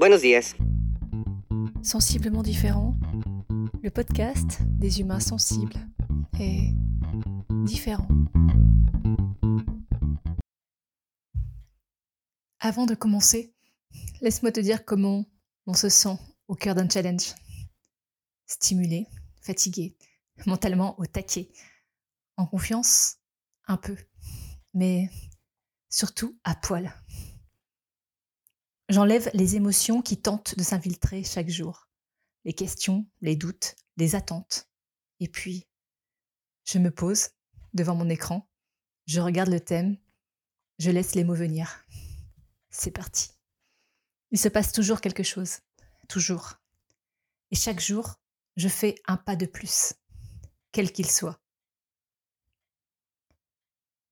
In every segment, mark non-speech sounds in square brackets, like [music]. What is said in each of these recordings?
Buenos días. Sensiblement différent, le podcast des humains sensibles est différent. Avant de commencer, laisse-moi te dire comment on se sent au cœur d'un challenge. Stimulé, fatigué, mentalement au taquet, en confiance, un peu, mais surtout à poil. J'enlève les émotions qui tentent de s'infiltrer chaque jour, les questions, les doutes, les attentes. Et puis, je me pose devant mon écran, je regarde le thème, je laisse les mots venir. C'est parti. Il se passe toujours quelque chose, toujours. Et chaque jour, je fais un pas de plus, quel qu'il soit.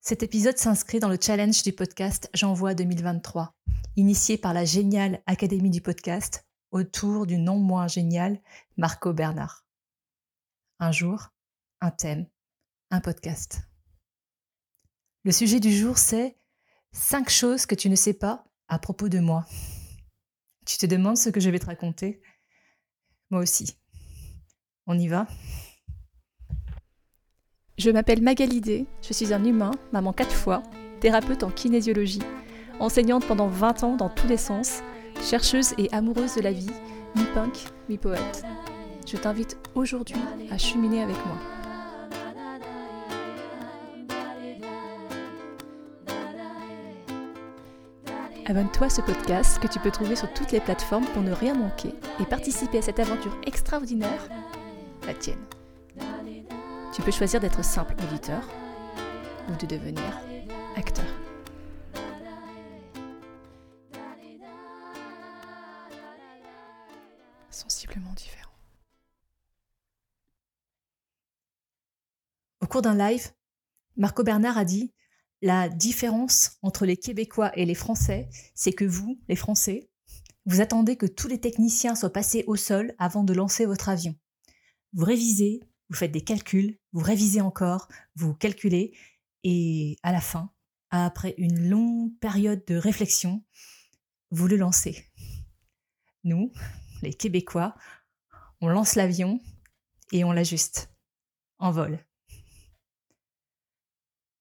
Cet épisode s'inscrit dans le challenge du podcast J'envoie 2023, initié par la géniale Académie du podcast autour du non moins génial Marco Bernard. Un jour, un thème, un podcast. Le sujet du jour, c'est 5 choses que tu ne sais pas à propos de moi. Tu te demandes ce que je vais te raconter? Moi aussi. On y va? Je m'appelle Magalidé, je suis un humain, maman quatre fois, thérapeute en kinésiologie, enseignante pendant 20 ans dans tous les sens, chercheuse et amoureuse de la vie, mi-punk, mi-poète. Je t'invite aujourd'hui à cheminer avec moi. Abonne-toi à ce podcast que tu peux trouver sur toutes les plateformes pour ne rien manquer et participer à cette aventure extraordinaire, la tienne. Tu peux choisir d'être simple auditeur ou de devenir acteur. Sensiblement différent. Au cours d'un live, Marco Bernard a dit La différence entre les Québécois et les Français, c'est que vous, les Français, vous attendez que tous les techniciens soient passés au sol avant de lancer votre avion. Vous révisez, vous faites des calculs, vous révisez encore, vous calculez, et à la fin, après une longue période de réflexion, vous le lancez. Nous, les Québécois, on lance l'avion et on l'ajuste en vol.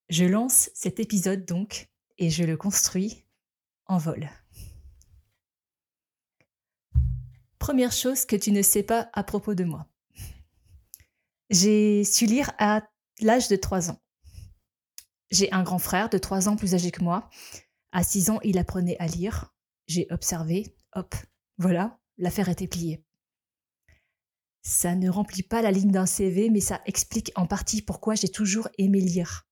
Je lance cet épisode donc et je le construis en vol. Première chose que tu ne sais pas à propos de moi. J'ai su lire à l'âge de 3 ans. J'ai un grand frère de 3 ans plus âgé que moi. À 6 ans, il apprenait à lire. J'ai observé, hop, voilà, l'affaire était pliée. Ça ne remplit pas la ligne d'un CV, mais ça explique en partie pourquoi j'ai toujours aimé lire.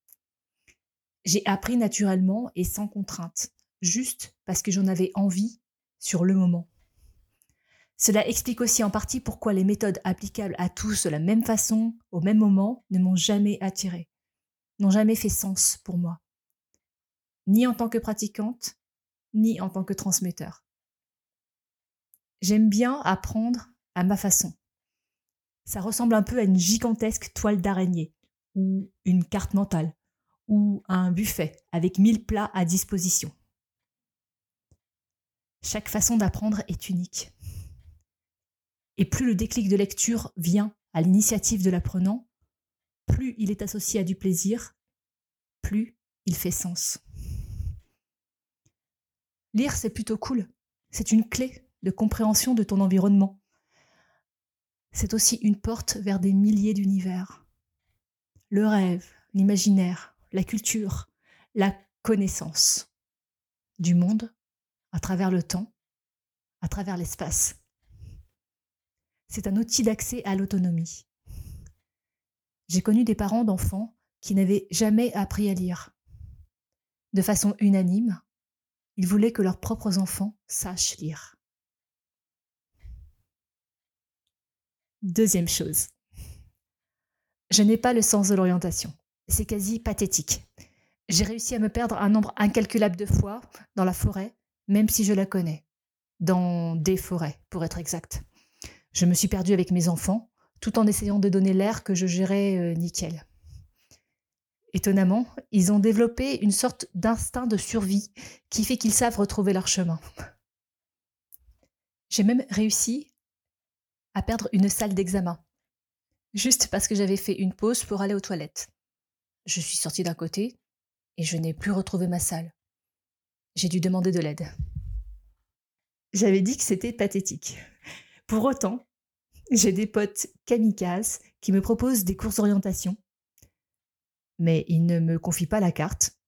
J'ai appris naturellement et sans contrainte, juste parce que j'en avais envie sur le moment. Cela explique aussi en partie pourquoi les méthodes applicables à tous de la même façon, au même moment, ne m'ont jamais attiré, n'ont jamais fait sens pour moi, ni en tant que pratiquante, ni en tant que transmetteur. J'aime bien apprendre à ma façon. Ça ressemble un peu à une gigantesque toile d'araignée, ou une carte mentale, ou un buffet avec mille plats à disposition. Chaque façon d'apprendre est unique. Et plus le déclic de lecture vient à l'initiative de l'apprenant, plus il est associé à du plaisir, plus il fait sens. Lire, c'est plutôt cool. C'est une clé de compréhension de ton environnement. C'est aussi une porte vers des milliers d'univers. Le rêve, l'imaginaire, la culture, la connaissance du monde à travers le temps, à travers l'espace c'est un outil d'accès à l'autonomie. J'ai connu des parents d'enfants qui n'avaient jamais appris à lire. De façon unanime, ils voulaient que leurs propres enfants sachent lire. Deuxième chose. Je n'ai pas le sens de l'orientation. C'est quasi pathétique. J'ai réussi à me perdre un nombre incalculable de fois dans la forêt, même si je la connais. Dans des forêts, pour être exact. Je me suis perdue avec mes enfants, tout en essayant de donner l'air que je gérais euh, nickel. Étonnamment, ils ont développé une sorte d'instinct de survie qui fait qu'ils savent retrouver leur chemin. J'ai même réussi à perdre une salle d'examen, juste parce que j'avais fait une pause pour aller aux toilettes. Je suis sortie d'un côté et je n'ai plus retrouvé ma salle. J'ai dû demander de l'aide. J'avais dit que c'était pathétique. Pour autant, j'ai des potes kamikazes qui me proposent des courses d'orientation, mais ils ne me confient pas la carte,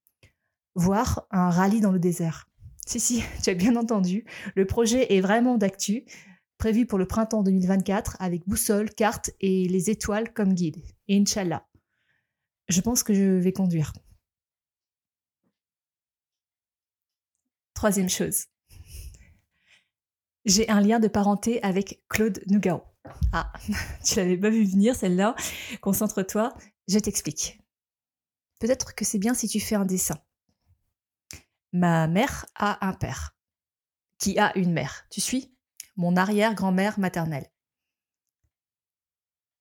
voire un rallye dans le désert. Si, si, [laughs] tu as bien entendu, le projet est vraiment d'actu, prévu pour le printemps 2024 avec boussole, carte et les étoiles comme guide. Et Inch'Allah. Je pense que je vais conduire. Troisième chose. J'ai un lien de parenté avec Claude Nougaro. Ah, [laughs] tu l'avais pas vu venir celle-là. Concentre-toi, je t'explique. Peut-être que c'est bien si tu fais un dessin. Ma mère a un père qui a une mère. Tu suis? Mon arrière-grand-mère maternelle.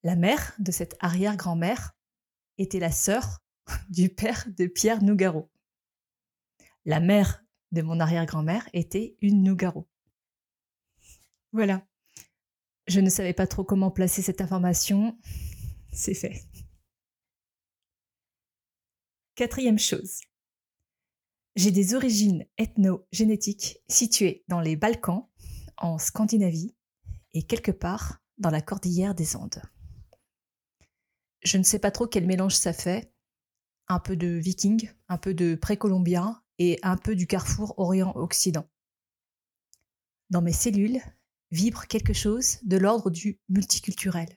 La mère de cette arrière-grand-mère était la sœur [laughs] du père de Pierre Nougaro. La mère de mon arrière-grand-mère était une Nougaro. Voilà. Je ne savais pas trop comment placer cette information. C'est fait. Quatrième chose. J'ai des origines ethno-génétiques situées dans les Balkans, en Scandinavie et quelque part dans la cordillère des Andes. Je ne sais pas trop quel mélange ça fait. Un peu de viking, un peu de précolombien et un peu du carrefour Orient-Occident. Dans mes cellules vibre quelque chose de l'ordre du multiculturel.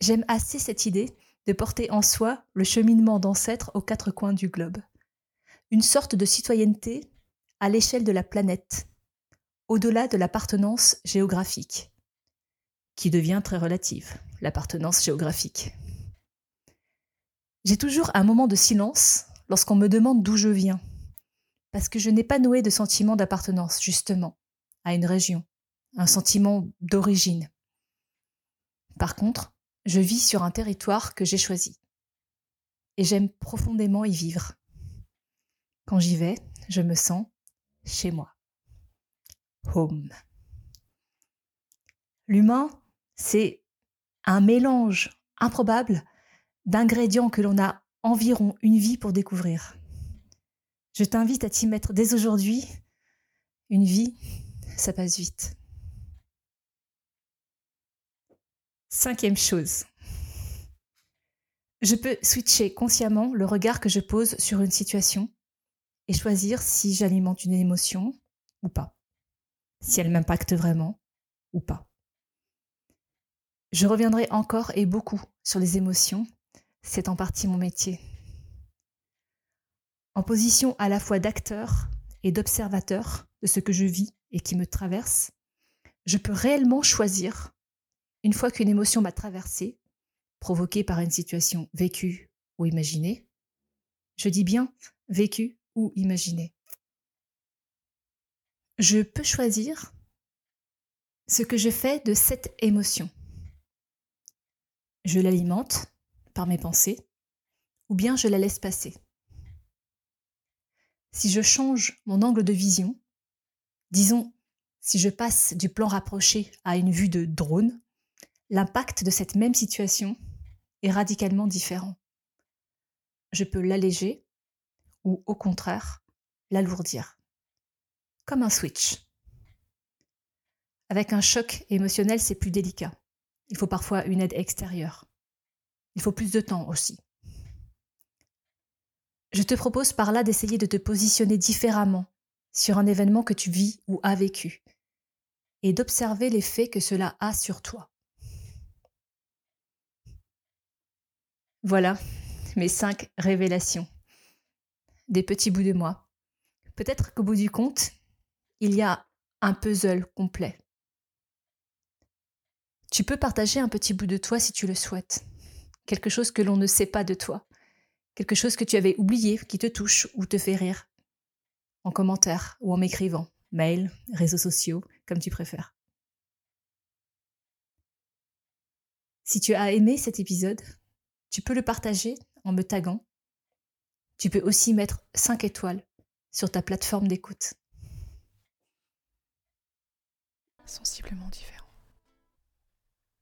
J'aime assez cette idée de porter en soi le cheminement d'ancêtres aux quatre coins du globe. Une sorte de citoyenneté à l'échelle de la planète, au-delà de l'appartenance géographique, qui devient très relative, l'appartenance géographique. J'ai toujours un moment de silence lorsqu'on me demande d'où je viens, parce que je n'ai pas noué de sentiment d'appartenance, justement, à une région, un sentiment d'origine. Par contre, je vis sur un territoire que j'ai choisi. Et j'aime profondément y vivre. Quand j'y vais, je me sens chez moi. Home. L'humain, c'est un mélange improbable d'ingrédients que l'on a environ une vie pour découvrir. Je t'invite à t'y mettre dès aujourd'hui. Une vie, ça passe vite. Cinquième chose. Je peux switcher consciemment le regard que je pose sur une situation et choisir si j'alimente une émotion ou pas, si elle m'impacte vraiment ou pas. Je reviendrai encore et beaucoup sur les émotions, c'est en partie mon métier. En position à la fois d'acteur et d'observateur de ce que je vis et qui me traverse, je peux réellement choisir, une fois qu'une émotion m'a traversée, provoquée par une situation vécue ou imaginée, je dis bien vécue ou imaginée, je peux choisir ce que je fais de cette émotion. Je l'alimente par mes pensées ou bien je la laisse passer. Si je change mon angle de vision, Disons, si je passe du plan rapproché à une vue de drone, l'impact de cette même situation est radicalement différent. Je peux l'alléger ou au contraire l'alourdir. Comme un switch. Avec un choc émotionnel, c'est plus délicat. Il faut parfois une aide extérieure. Il faut plus de temps aussi. Je te propose par là d'essayer de te positionner différemment sur un événement que tu vis ou as vécu et d'observer l'effet que cela a sur toi. Voilà mes cinq révélations. Des petits bouts de moi. Peut-être qu'au bout du compte, il y a un puzzle complet. Tu peux partager un petit bout de toi si tu le souhaites. Quelque chose que l'on ne sait pas de toi. Quelque chose que tu avais oublié, qui te touche ou te fait rire en commentaire ou en m'écrivant, mail, réseaux sociaux, comme tu préfères. Si tu as aimé cet épisode, tu peux le partager en me taguant. Tu peux aussi mettre 5 étoiles sur ta plateforme d'écoute. sensiblement différent.